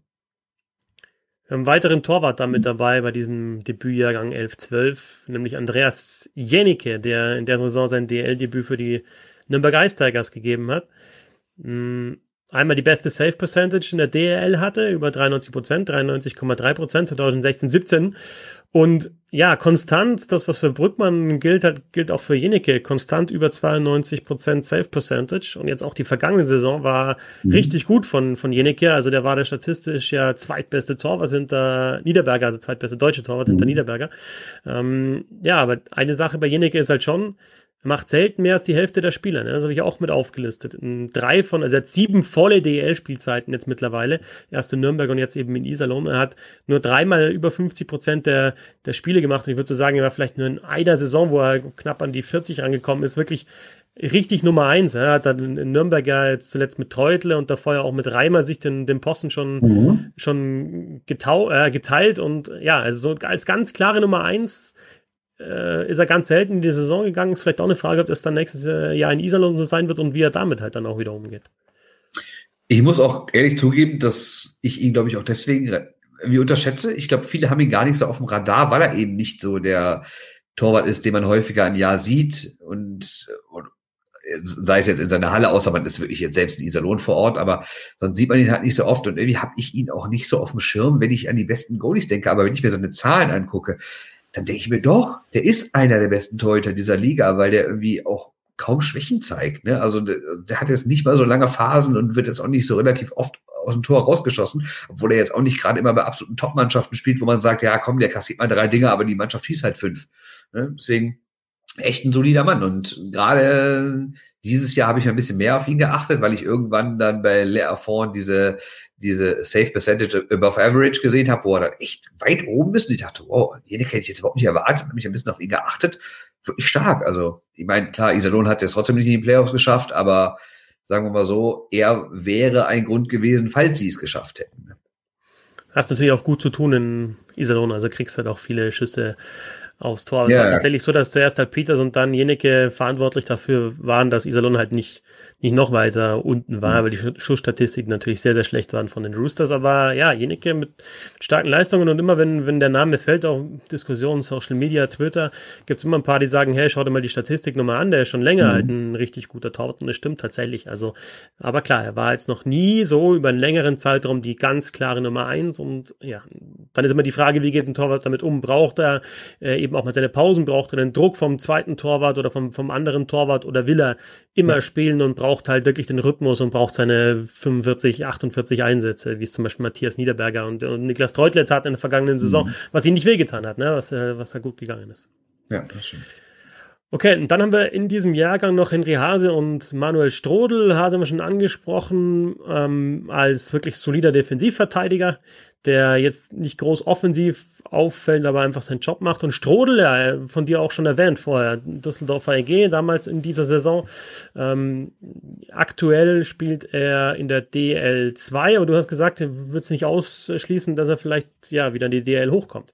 Einen weiteren Torwart da mit dabei bei diesem Debütjahrgang 11-12, nämlich Andreas Jenicke, der in der Saison sein DL-Debüt für die Nürnberg Ice Tigers gegeben hat. Hm, einmal die beste Save Percentage in der DL hatte, über 93 Prozent, 93,3 Prozent 2016, 17 und ja, konstant, das, was für Brückmann gilt, hat, gilt auch für Jenike. Konstant über 92% Safe Percentage. Und jetzt auch die vergangene Saison war mhm. richtig gut von, von Jenike. Also der war der statistisch ja zweitbeste Torwart hinter Niederberger, also zweitbeste deutsche Torwart mhm. hinter Niederberger. Ähm, ja, aber eine Sache bei Jenike ist halt schon, macht selten mehr als die Hälfte der Spieler. Ne? Das habe ich auch mit aufgelistet. Drei von, also er hat sieben volle DEL-Spielzeiten jetzt mittlerweile. Erst in Nürnberg und jetzt eben in Iserlohn. Er hat nur dreimal über 50 Prozent der, der Spiele gemacht. Und ich würde so sagen, er war vielleicht nur in einer Saison, wo er knapp an die 40 angekommen ist, wirklich richtig Nummer eins. Er hat dann in Nürnberg ja jetzt zuletzt mit Treutle und davor ja auch mit Reimer sich den, den Posten schon, mhm. schon getau, äh, geteilt und ja, also so als ganz klare Nummer eins äh, ist er ganz selten in die Saison gegangen. Ist vielleicht auch eine Frage, ob das dann nächstes Jahr in Iserlohn so sein wird und wie er damit halt dann auch wieder umgeht. Ich muss auch ehrlich zugeben, dass ich ihn, glaube ich, auch deswegen wie unterschätze. Ich glaube, viele haben ihn gar nicht so auf dem Radar, weil er eben nicht so der Torwart ist, den man häufiger im Jahr sieht und, und sei es jetzt in seiner Halle, außer man ist wirklich jetzt selbst in Iserlohn vor Ort, aber dann sieht man ihn halt nicht so oft und irgendwie habe ich ihn auch nicht so auf dem Schirm, wenn ich an die besten Goalies denke, aber wenn ich mir seine Zahlen angucke, dann denke ich mir doch, der ist einer der besten Torhüter dieser Liga, weil der irgendwie auch kaum Schwächen zeigt. Ne? Also der, der hat jetzt nicht mal so lange Phasen und wird jetzt auch nicht so relativ oft aus dem Tor rausgeschossen, obwohl er jetzt auch nicht gerade immer bei absoluten Top-Mannschaften spielt, wo man sagt, ja komm, der kassiert mal drei Dinge, aber die Mannschaft schießt halt fünf. Ne? Deswegen echt ein solider Mann. Und gerade dieses Jahr habe ich ein bisschen mehr auf ihn geachtet, weil ich irgendwann dann bei Le Afford diese, diese Safe Percentage above average gesehen habe, wo er dann echt weit oben ist. Und ich dachte, wow, jene hätte ich jetzt überhaupt nicht erwartet, habe mich ein bisschen auf ihn geachtet. Wirklich stark. Also, ich meine, klar, Iserlohn hat jetzt trotzdem nicht in die Playoffs geschafft, aber sagen wir mal so, er wäre ein Grund gewesen, falls sie es geschafft hätten. Hast natürlich auch gut zu tun in Iserlohn, also kriegst halt auch viele Schüsse aufs Tor. Es war tatsächlich so, dass zuerst halt Peters und dann Jeneke verantwortlich dafür waren, dass Iserlohn halt nicht nicht noch weiter unten war, weil die Schussstatistiken natürlich sehr, sehr schlecht waren von den Roosters. Aber ja, Jenike mit starken Leistungen und immer wenn, wenn der Name fällt, auch Diskussionen, Social Media, Twitter, gibt es immer ein paar, die sagen, hey, schau dir mal die Statistik nochmal an, der ist schon länger mhm. halt ein richtig guter Torwart und das stimmt tatsächlich. Also, aber klar, er war jetzt noch nie so über einen längeren Zeitraum die ganz klare Nummer eins und ja, dann ist immer die Frage, wie geht ein Torwart damit um? Braucht er äh, eben auch mal seine Pausen? Braucht er den Druck vom zweiten Torwart oder vom, vom anderen Torwart oder will er immer ja. spielen und braucht braucht halt wirklich den Rhythmus und braucht seine 45, 48 Einsätze, wie es zum Beispiel Matthias Niederberger und, und Niklas Treutlitz hat in der vergangenen Saison, mhm. was ihm nicht wehgetan hat, ne? was, äh, was da gut gegangen ist. Ja, das stimmt. Okay, und dann haben wir in diesem Jahrgang noch Henry Hase und Manuel Strodel. Hase haben wir schon angesprochen, ähm, als wirklich solider Defensivverteidiger der jetzt nicht groß offensiv auffällt, aber einfach seinen Job macht. Und Strodel, ja, von dir auch schon erwähnt vorher, Düsseldorfer EG, damals in dieser Saison. Ähm, aktuell spielt er in der DL2, aber du hast gesagt, du würdest nicht ausschließen, dass er vielleicht ja wieder in die DL hochkommt.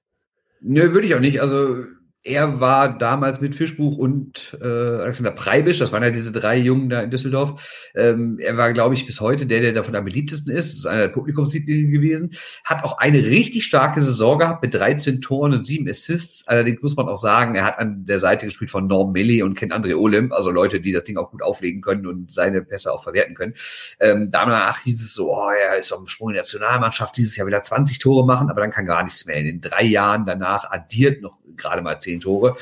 Nö, würde ich auch nicht. Also er war damals mit Fischbuch und äh, Alexander Preibisch, das waren ja diese drei Jungen da in Düsseldorf. Ähm, er war, glaube ich, bis heute der, der davon am beliebtesten ist. Das ist einer der Publikumslieblinge gewesen. Hat auch eine richtig starke Saison gehabt mit 13 Toren und 7 Assists. Allerdings muss man auch sagen, er hat an der Seite gespielt von Norm Melli und kennt André Olim, also Leute, die das Ding auch gut auflegen können und seine Pässe auch verwerten können. Ähm, danach hieß es so, oh, er ist auf dem Sprung in der Nationalmannschaft, dieses Jahr wieder 20 Tore machen, aber dann kann gar nichts mehr. In den drei Jahren danach addiert noch gerade mal zehn Tore.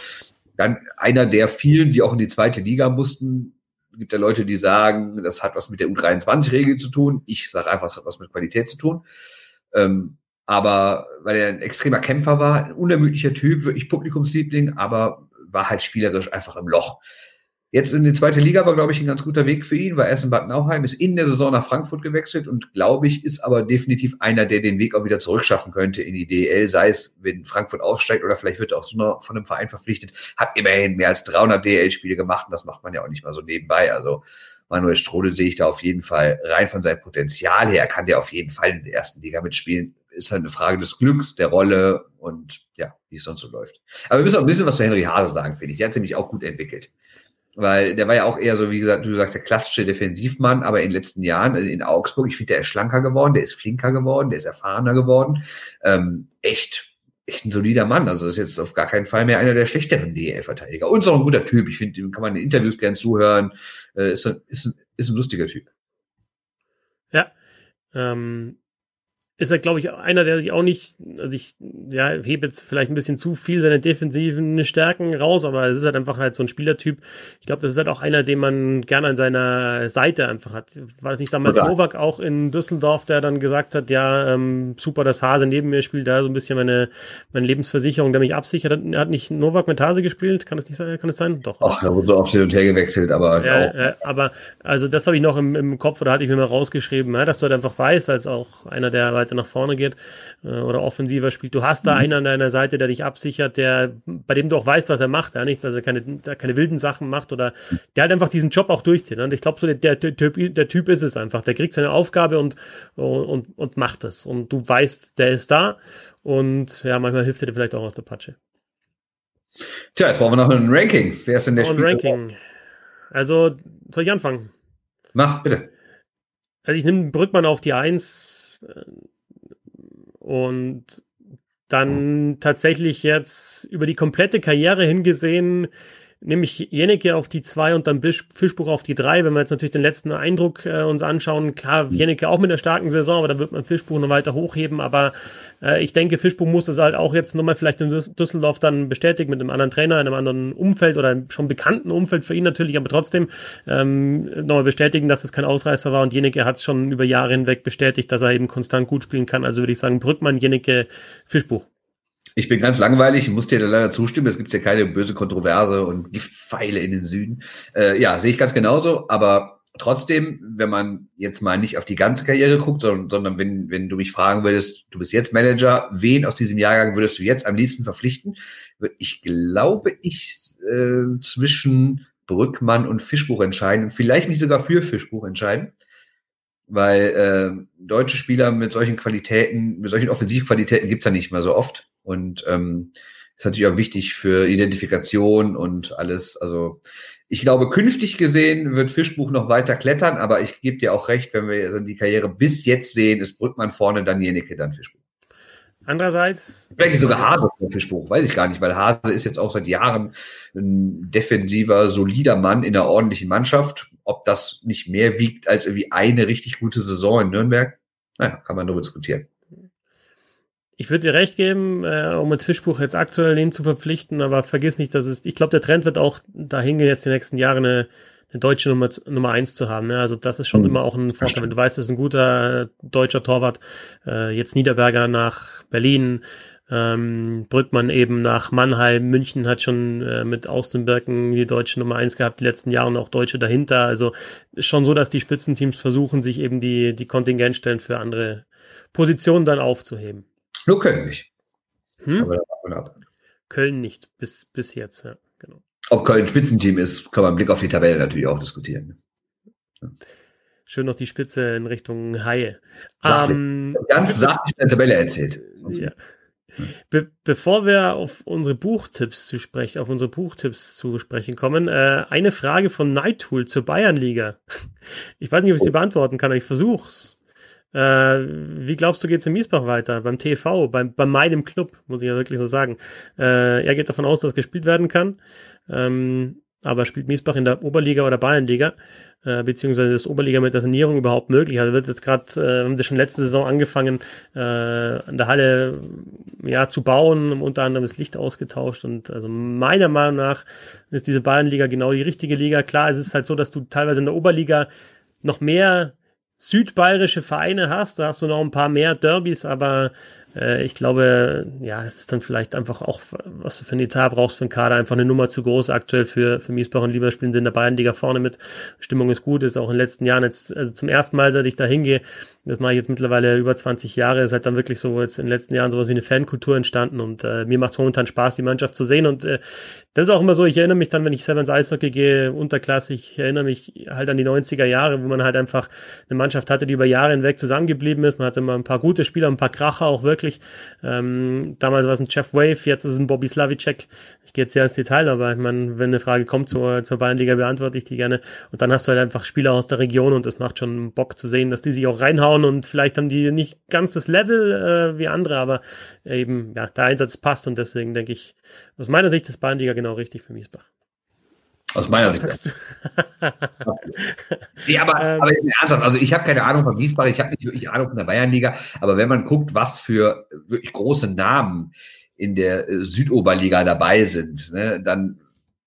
Dann einer der vielen, die auch in die zweite Liga mussten. Gibt ja Leute, die sagen, das hat was mit der U23-Regel zu tun. Ich sage einfach, es hat was mit Qualität zu tun. Ähm, aber weil er ein extremer Kämpfer war, ein unermüdlicher Typ, wirklich Publikumsliebling, aber war halt spielerisch einfach im Loch. Jetzt in die zweite Liga war, glaube ich, ein ganz guter Weg für ihn, weil in Bad Nauheim, ist in der Saison nach Frankfurt gewechselt und, glaube ich, ist aber definitiv einer, der den Weg auch wieder zurückschaffen könnte in die DL, sei es, wenn Frankfurt aussteigt oder vielleicht wird er auch so noch von einem Verein verpflichtet, hat immerhin mehr als 300 DL-Spiele gemacht und das macht man ja auch nicht mal so nebenbei. Also Manuel Strodel sehe ich da auf jeden Fall rein von seinem Potenzial her. Er kann ja auf jeden Fall in der ersten Liga mitspielen. Ist halt eine Frage des Glücks, der Rolle und ja, wie es sonst so läuft. Aber wir müssen auch ein bisschen was zu Henry Hase sagen, finde ich. Der hat sich nämlich auch gut entwickelt. Weil der war ja auch eher so, wie gesagt, du sagst, der klassische Defensivmann, aber in den letzten Jahren also in Augsburg, ich finde, der ist schlanker geworden, der ist flinker geworden, der ist erfahrener geworden. Ähm, echt, echt ein solider Mann. Also ist jetzt auf gar keinen Fall mehr einer der schlechteren DL-Verteidiger. Und ist auch ein guter Typ. Ich finde, dem kann man in Interviews gern zuhören. Äh, ist, ein, ist, ein, ist ein lustiger Typ. Ja. Ähm, ist er, glaube ich, einer, der sich auch nicht, also ich ja, hebe jetzt vielleicht ein bisschen zu viel seine defensiven Stärken raus, aber es ist halt einfach halt so ein Spielertyp. Ich glaube, das ist halt auch einer, den man gerne an seiner Seite einfach hat. War das nicht damals? Novak auch in Düsseldorf, der dann gesagt hat, ja, ähm, super, dass Hase neben mir spielt, da so ein bisschen meine, meine Lebensversicherung, der mich absichert. Er hat nicht Novak mit Hase gespielt? Kann das nicht sein? Kann es sein? Doch. Ach, da wurde so oft hin und her gewechselt, aber. Ja, äh, aber, also das habe ich noch im, im Kopf oder hatte ich mir mal rausgeschrieben, ja, dass du halt einfach weißt, als auch einer, der halt weiter nach vorne geht äh, oder offensiver spielt. Du hast da mhm. einen an deiner Seite, der dich absichert, der, bei dem du auch weißt, was er macht, ja, nicht, dass er keine, keine wilden Sachen macht oder der halt einfach diesen Job auch durchzieht. Ne? Und ich glaube, so der, der, der, typ, der Typ ist es einfach. Der kriegt seine Aufgabe und, und, und macht es. Und du weißt, der ist da und ja, manchmal hilft er dir vielleicht auch aus der Patsche. Tja, jetzt brauchen wir noch ein Ranking. Wer ist denn der Spieler? Ein Ranking. Also, soll ich anfangen? Mach, bitte. Also ich nehme Brückmann auf die Eins und dann tatsächlich jetzt über die komplette Karriere hingesehen, nehme ich Jennecke auf die zwei und dann Fischbuch auf die drei. Wenn wir jetzt natürlich den letzten Eindruck äh, uns anschauen, klar, mhm. Jennecke auch mit einer starken Saison, aber da wird man Fischbuch noch weiter hochheben. Aber äh, ich denke, Fischbuch muss das halt auch jetzt nochmal vielleicht in Düsseldorf dann bestätigen mit einem anderen Trainer, in einem anderen Umfeld oder einem schon bekannten Umfeld für ihn natürlich, aber trotzdem ähm, nochmal bestätigen, dass es kein Ausreißer war. Und Jennecke hat es schon über Jahre hinweg bestätigt, dass er eben konstant gut spielen kann. Also würde ich sagen, Brückmann, Jennecke, Fischbuch. Ich bin ganz langweilig, muss dir leider zustimmen. Es gibt ja keine böse Kontroverse und Giftpfeile in den Süden. Äh, ja, sehe ich ganz genauso, aber trotzdem, wenn man jetzt mal nicht auf die ganze Karriere guckt, sondern, sondern wenn, wenn du mich fragen würdest, du bist jetzt Manager, wen aus diesem Jahrgang würdest du jetzt am liebsten verpflichten? Ich glaube, ich äh, zwischen Brückmann und Fischbuch entscheiden. Vielleicht mich sogar für Fischbuch entscheiden. Weil äh, deutsche Spieler mit solchen Qualitäten, mit solchen Offensivqualitäten gibt's ja nicht mehr so oft. Und ähm, ist natürlich auch wichtig für Identifikation und alles. Also ich glaube, künftig gesehen wird Fischbuch noch weiter klettern, aber ich gebe dir auch recht, wenn wir die Karriere bis jetzt sehen, ist Brückmann vorne, dann Jenike, dann Fischbuch. Andererseits. Vielleicht sogar Hase für Fischbuch, weiß ich gar nicht, weil Hase ist jetzt auch seit Jahren ein defensiver, solider Mann in einer ordentlichen Mannschaft. Ob das nicht mehr wiegt als irgendwie eine richtig gute Saison in Nürnberg, naja, kann man darüber diskutieren. Ich würde dir recht geben, äh, um mit Fischbuch jetzt aktuell ihn zu verpflichten, aber vergiss nicht, dass es, ich glaube, der Trend wird auch dahin gehen, jetzt die nächsten Jahre eine, eine deutsche Nummer, Nummer eins zu haben. Ne? Also das ist schon mhm. immer auch ein Vorteil. Wenn du weißt, das ist ein guter äh, deutscher Torwart, äh, jetzt Niederberger nach Berlin, ähm, Brückmann eben nach Mannheim, München hat schon äh, mit Austenbergen die deutsche Nummer eins gehabt, die letzten Jahre noch Deutsche dahinter. Also schon so, dass die Spitzenteams versuchen, sich eben die, die Kontingentstellen für andere Positionen dann aufzuheben. Nur Köln nicht. Hm? Köln nicht, bis, bis jetzt, ja, genau. Ob Köln Spitzenteam ist, kann man Blick auf die Tabelle natürlich auch diskutieren. Ja. Schön noch die Spitze in Richtung Haie. Ähm, Ganz sachlich in der Tabelle erzählt. Ja. Be bevor wir auf unsere Buchtipps zu sprechen, auf unsere Buchtipps zu sprechen kommen, äh, eine Frage von Nightool zur Bayernliga. *laughs* Ich weiß nicht, ob ich sie beantworten kann, aber ich versuch's. Äh, wie glaubst du, geht es in Miesbach weiter? Beim TV, beim, bei meinem Club, muss ich ja wirklich so sagen. Äh, er geht davon aus, dass gespielt werden kann. Ähm, aber spielt Miesbach in der Oberliga oder Bayernliga? Äh, beziehungsweise ist Oberliga mit der Sanierung überhaupt möglich? Also wird jetzt gerade, äh, haben sie schon letzte Saison angefangen, äh, an der Halle ja zu bauen, unter anderem das Licht ausgetauscht und also meiner Meinung nach ist diese Bayernliga genau die richtige Liga. Klar, es ist halt so, dass du teilweise in der Oberliga noch mehr südbayerische Vereine hast, da hast du noch ein paar mehr Derbys, aber äh, ich glaube, ja, es ist dann vielleicht einfach auch, was du für ein Etat brauchst für einen Kader, einfach eine Nummer zu groß aktuell für, für Miesbach und Lieber spielen sie in der Bayernliga vorne mit. Stimmung ist gut, ist auch in den letzten Jahren jetzt, also zum ersten Mal, seit ich da hingehe, das mache ich jetzt mittlerweile über 20 Jahre, ist halt dann wirklich so jetzt in den letzten Jahren sowas wie eine Fankultur entstanden und äh, mir macht es momentan Spaß, die Mannschaft zu sehen und äh, das ist auch immer so, ich erinnere mich dann, wenn ich selber ins Eishockey gehe, unterklassig, ich erinnere mich halt an die 90er Jahre, wo man halt einfach eine Mannschaft hatte, die über Jahre hinweg zusammengeblieben ist, man hatte immer ein paar gute Spieler, ein paar Kracher auch wirklich, ähm, damals war es ein Jeff Wave, jetzt ist es ein Bobby Slavicek, ich gehe jetzt sehr ins Detail, aber ich meine, wenn eine Frage kommt zur, zur Bayernliga, beantworte ich die gerne. Und dann hast du halt einfach Spieler aus der Region und es macht schon Bock zu sehen, dass die sich auch reinhauen und vielleicht haben die nicht ganz das Level äh, wie andere, aber eben, ja, der Einsatz passt und deswegen denke ich, aus meiner Sicht ist Bayernliga genau richtig für Miesbach. Aus meiner Sicht. ja, aber, ähm, aber ernsthaft, also ich habe keine Ahnung von Wiesbach, ich habe nicht wirklich Ahnung von der Bayernliga, aber wenn man guckt, was für wirklich große Namen in der äh, Südoberliga dabei sind, ne, dann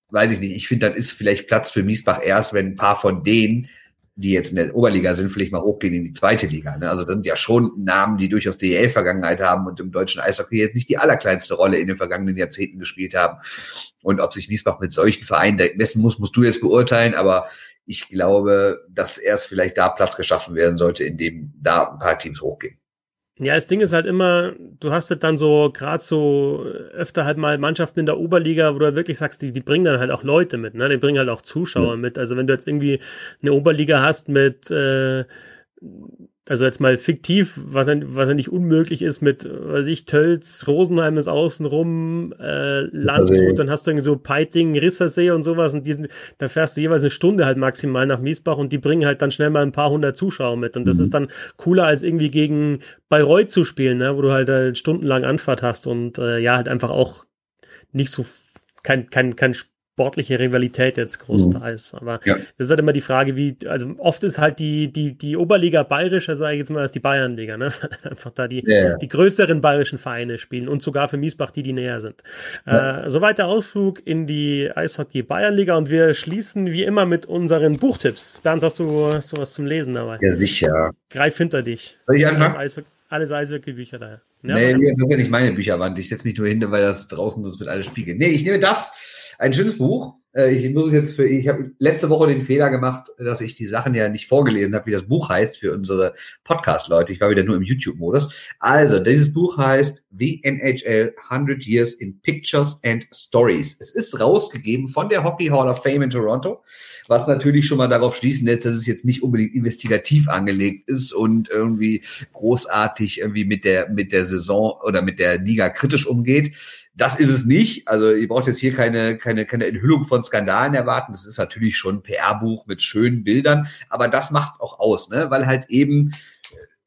weiß ich nicht, ich finde, dann ist vielleicht Platz für Miesbach erst, wenn ein paar von denen die jetzt in der Oberliga sind, vielleicht mal hochgehen in die zweite Liga. Ne? Also das sind ja schon Namen, die durchaus DEL-Vergangenheit haben und im deutschen Eishockey jetzt nicht die allerkleinste Rolle in den vergangenen Jahrzehnten gespielt haben. Und ob sich Miesbach mit solchen Vereinen messen muss, musst du jetzt beurteilen. Aber ich glaube, dass erst vielleicht da Platz geschaffen werden sollte, in dem da ein paar Teams hochgehen. Ja, das Ding ist halt immer, du hast halt dann so gerade so öfter halt mal Mannschaften in der Oberliga, wo du halt wirklich sagst, die, die bringen dann halt auch Leute mit, ne? Die bringen halt auch Zuschauer mit. Also wenn du jetzt irgendwie eine Oberliga hast mit äh, also jetzt mal fiktiv, was ja, was ja nicht unmöglich ist mit, was ich, Tölz, Rosenheim ist außenrum, äh, Landshut, dann hast du irgendwie so Peiting, Rissersee und sowas und diesen, da fährst du jeweils eine Stunde halt maximal nach Miesbach und die bringen halt dann schnell mal ein paar hundert Zuschauer mit und das mhm. ist dann cooler als irgendwie gegen Bayreuth zu spielen, ne, wo du halt, halt stundenlang Anfahrt hast und äh, ja, halt einfach auch nicht so kein, kein, kein sportliche Rivalität jetzt großteils. Mhm. Aber ja. das ist halt immer die Frage, wie, also oft ist halt die, die, die Oberliga bayerischer, sage ich jetzt mal, als die Bayernliga, ne? *laughs* Einfach da die, ja. die größeren bayerischen Vereine spielen und sogar für Miesbach die, die näher sind. Ja. Äh, soweit der Ausflug in die Eishockey Bayernliga und wir schließen wie immer mit unseren Buchtipps. Bernd, hast du, hast du was zum Lesen dabei? Ja, sicher. Greif hinter dich. Soll ich anfangen? Alles Eishockey-Bücher da. Ja, nee, das sind nicht meine Bücherwand. Ich setze mich nur hin, weil das draußen, das wird alles spiegeln. Nee, ich nehme das ein schönes Buch. Äh, ich muss es jetzt für, ich habe letzte Woche den Fehler gemacht, dass ich die Sachen ja nicht vorgelesen habe, wie das Buch heißt für unsere Podcast-Leute. Ich war wieder nur im YouTube-Modus. Also, dieses Buch heißt The NHL 100 Years in Pictures and Stories. Es ist rausgegeben von der Hockey Hall of Fame in Toronto, was natürlich schon mal darauf schließen lässt, dass es jetzt nicht unbedingt investigativ angelegt ist und irgendwie großartig irgendwie mit der, mit der Saison oder mit der Liga kritisch umgeht. Das ist es nicht. Also ihr braucht jetzt hier keine, keine, keine Enthüllung von Skandalen erwarten. Das ist natürlich schon ein PR-Buch mit schönen Bildern, aber das macht's auch aus, ne? weil halt eben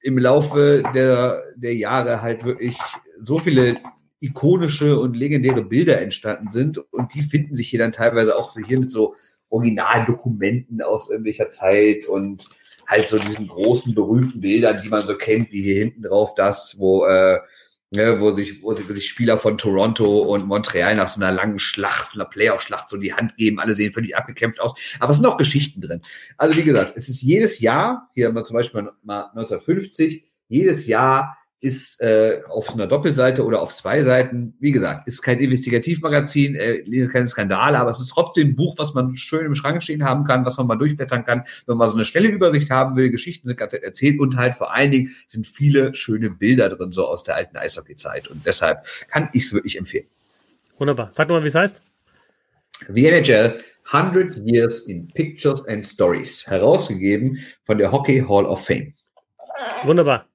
im Laufe der, der Jahre halt wirklich so viele ikonische und legendäre Bilder entstanden sind und die finden sich hier dann teilweise auch hier mit so Originaldokumenten aus irgendwelcher Zeit und halt so diesen großen berühmten Bildern, die man so kennt, wie hier hinten drauf das, wo äh, ne, wo, sich, wo sich Spieler von Toronto und Montreal nach so einer langen Schlacht, einer Playoff-Schlacht so die Hand geben. Alle sehen völlig abgekämpft aus. Aber es sind auch Geschichten drin. Also wie gesagt, es ist jedes Jahr, hier haben wir zum Beispiel mal 1950, jedes Jahr ist äh, auf so einer Doppelseite oder auf zwei Seiten, wie gesagt, ist kein Investigativmagazin, äh, keine Skandale, aber es ist trotzdem ein Buch, was man schön im Schrank stehen haben kann, was man mal durchblättern kann, wenn man so eine schnelle Übersicht haben will, Geschichten sind gerade erzählt und halt vor allen Dingen sind viele schöne Bilder drin, so aus der alten Eishockey-Zeit und deshalb kann ich es wirklich empfehlen. Wunderbar. Sag nochmal, wie es heißt. The NHL 100 Years in Pictures and Stories, herausgegeben von der Hockey Hall of Fame. Wunderbar.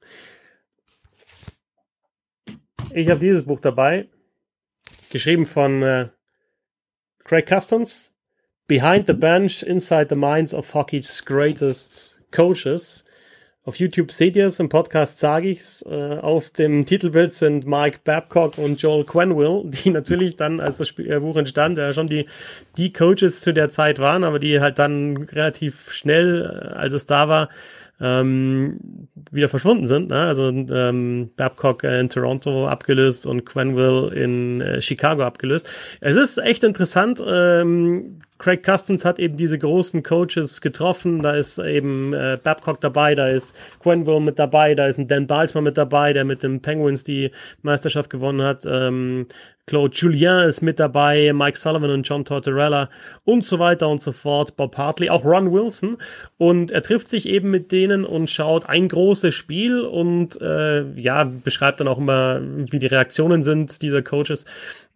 Ich habe dieses Buch dabei, geschrieben von äh, Craig Customs, Behind the Bench, Inside the Minds of Hockey's Greatest Coaches. Auf YouTube seht ihr es, im Podcast sage ich es. Äh, auf dem Titelbild sind Mike Babcock und Joel Quenville, die natürlich dann, als das Spiel, äh, Buch entstand, ja schon die, die Coaches zu der Zeit waren, aber die halt dann relativ schnell, äh, als es da war, ähm, wieder verschwunden sind. Ne? Also ähm, Babcock in Toronto abgelöst und Quenville in äh, Chicago abgelöst. Es ist echt interessant. Ähm, Craig Customs hat eben diese großen Coaches getroffen. Da ist eben äh, Babcock dabei, da ist Quenville mit dabei, da ist ein Dan Balsmer mit dabei, der mit den Penguins die Meisterschaft gewonnen hat. Ähm, Claude Julien ist mit dabei, Mike Sullivan und John Tortorella und so weiter und so fort, Bob Hartley, auch Ron Wilson. Und er trifft sich eben mit denen und schaut ein großes Spiel und äh, ja, beschreibt dann auch immer, wie die Reaktionen sind dieser Coaches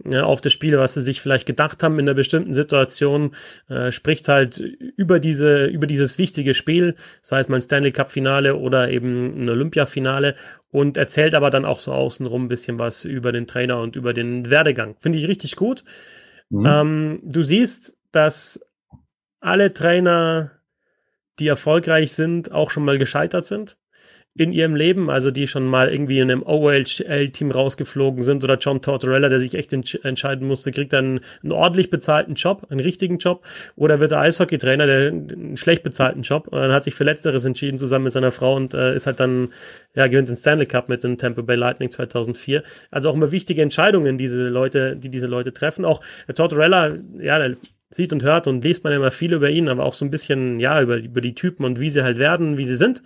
ja, auf das Spiel, was sie sich vielleicht gedacht haben in einer bestimmten Situation, äh, spricht halt über diese, über dieses wichtige Spiel, sei es mal ein Stanley Cup Finale oder eben ein Olympia Finale und erzählt aber dann auch so außenrum ein bisschen was über den Trainer und über den Werdegang. Finde ich richtig gut. Mhm. Ähm, du siehst, dass alle Trainer, die erfolgreich sind, auch schon mal gescheitert sind in ihrem Leben, also die schon mal irgendwie in einem OHL-Team rausgeflogen sind oder John Tortorella, der sich echt entsch entscheiden musste, kriegt dann einen ordentlich bezahlten Job, einen richtigen Job oder wird er Eishockey-Trainer, der einen schlecht bezahlten Job und dann hat sich für Letzteres entschieden zusammen mit seiner Frau und äh, ist halt dann, ja, gewinnt den Stanley Cup mit dem Tampa Bay Lightning 2004. Also auch immer wichtige Entscheidungen, diese Leute, die diese Leute treffen. Auch der Tortorella, ja, der sieht und hört und liest man immer viel über ihn, aber auch so ein bisschen, ja, über, über die Typen und wie sie halt werden, wie sie sind.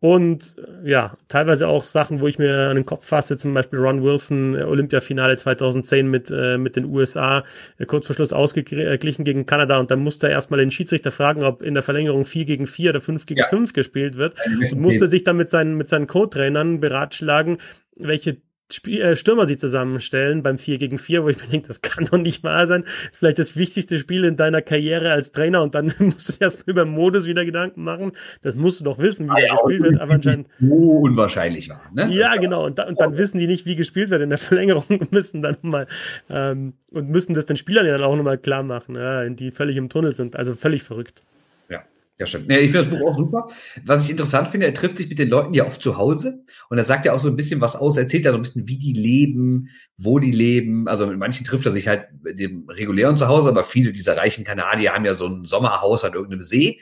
Und ja, teilweise auch Sachen, wo ich mir an den Kopf fasse, zum Beispiel Ron Wilson, äh, Olympiafinale 2010 mit, äh, mit den USA, äh, kurz vor Schluss ausgeglichen gegen Kanada. Und dann musste er erstmal den Schiedsrichter fragen, ob in der Verlängerung 4 gegen 4 oder 5 gegen ja. 5 gespielt wird. Und musste sich dann mit seinen, mit seinen Co-Trainern beratschlagen, welche Spiel, äh, Stürmer sie zusammenstellen beim 4 gegen 4, wo ich mir denke, das kann doch nicht wahr sein. Das ist vielleicht das wichtigste Spiel in deiner Karriere als Trainer und dann *laughs* musst du dir erstmal über Modus wieder Gedanken machen. Das musst du doch wissen, wie ah, ja, gespielt wird, aber anscheinend. So unwahrscheinlich war, ne? Ja, genau. Und, da, und dann wissen die nicht, wie gespielt wird in der *laughs* Verlängerung und müssen dann mal ähm, und müssen das den Spielern ja dann auch nochmal klar machen, ja, die völlig im Tunnel sind. Also völlig verrückt. Ja, stimmt. Nee, ich finde das Buch auch super. Was ich interessant finde, er trifft sich mit den Leuten ja oft zu Hause und er sagt ja auch so ein bisschen was aus, erzählt ja so ein bisschen, wie die leben, wo die leben. Also mit manchen trifft er sich halt mit dem regulären Zuhause, aber viele dieser reichen Kanadier haben ja so ein Sommerhaus an irgendeinem See,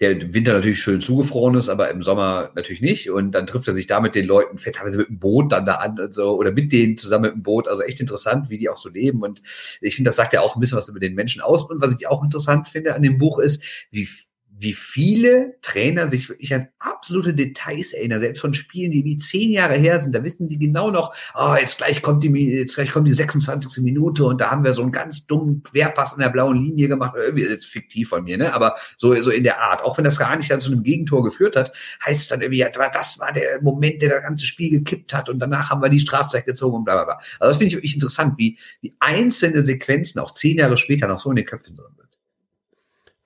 der im Winter natürlich schön zugefroren ist, aber im Sommer natürlich nicht. Und dann trifft er sich da mit den Leuten, fährt teilweise mit dem Boot dann da an und so, oder mit denen zusammen mit dem Boot. Also echt interessant, wie die auch so leben. Und ich finde, das sagt ja auch ein bisschen was über den Menschen aus. Und was ich auch interessant finde an dem Buch ist, wie wie viele Trainer sich wirklich an absolute Details erinnern, selbst von Spielen, die wie zehn Jahre her sind, da wissen die genau noch, oh, jetzt gleich kommt die, jetzt gleich kommt die 26. Minute und da haben wir so einen ganz dummen Querpass in der blauen Linie gemacht, irgendwie ist fiktiv von mir, ne, aber so, so in der Art, auch wenn das gar nicht dann zu einem Gegentor geführt hat, heißt es dann irgendwie, ja, das war der Moment, der das ganze Spiel gekippt hat und danach haben wir die Strafzeit gezogen und bla, bla, bla. Also das finde ich wirklich interessant, wie, wie einzelne Sequenzen auch zehn Jahre später noch so in den Köpfen sind.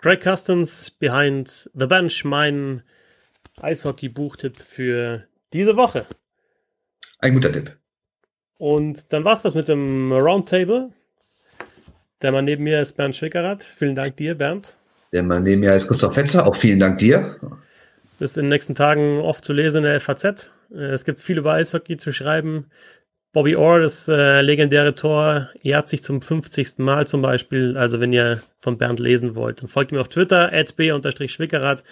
Greg Custons Behind the Bench, mein Eishockey-Buchtipp für diese Woche. Ein guter Tipp. Und dann war es das mit dem Roundtable. Der Mann neben mir ist Bernd Schwickerath. Vielen Dank dir, Bernd. Der Mann neben mir ist Christoph Fetzer. Auch vielen Dank dir. Bist in den nächsten Tagen oft zu lesen in der FAZ. Es gibt viel über Eishockey zu schreiben. Bobby Orr, das äh, legendäre Tor, ehrt sich zum 50. Mal zum Beispiel. Also wenn ihr von Bernd lesen wollt, dann folgt mir auf Twitter, b-schwickerath.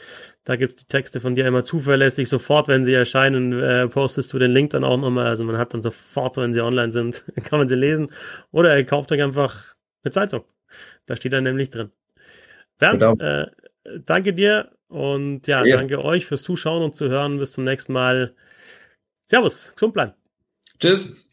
Da gibt's die Texte von dir immer zuverlässig. Sofort, wenn sie erscheinen, äh, postest du den Link dann auch nochmal. Also man hat dann sofort, wenn sie online sind, *laughs* kann man sie lesen. Oder ihr kauft euch einfach eine Zeitung. Da steht er nämlich drin. Bernd, genau. äh, danke dir und ja, ja, danke euch fürs Zuschauen und zu hören. Bis zum nächsten Mal. Servus, gesund bleiben. Tschüss.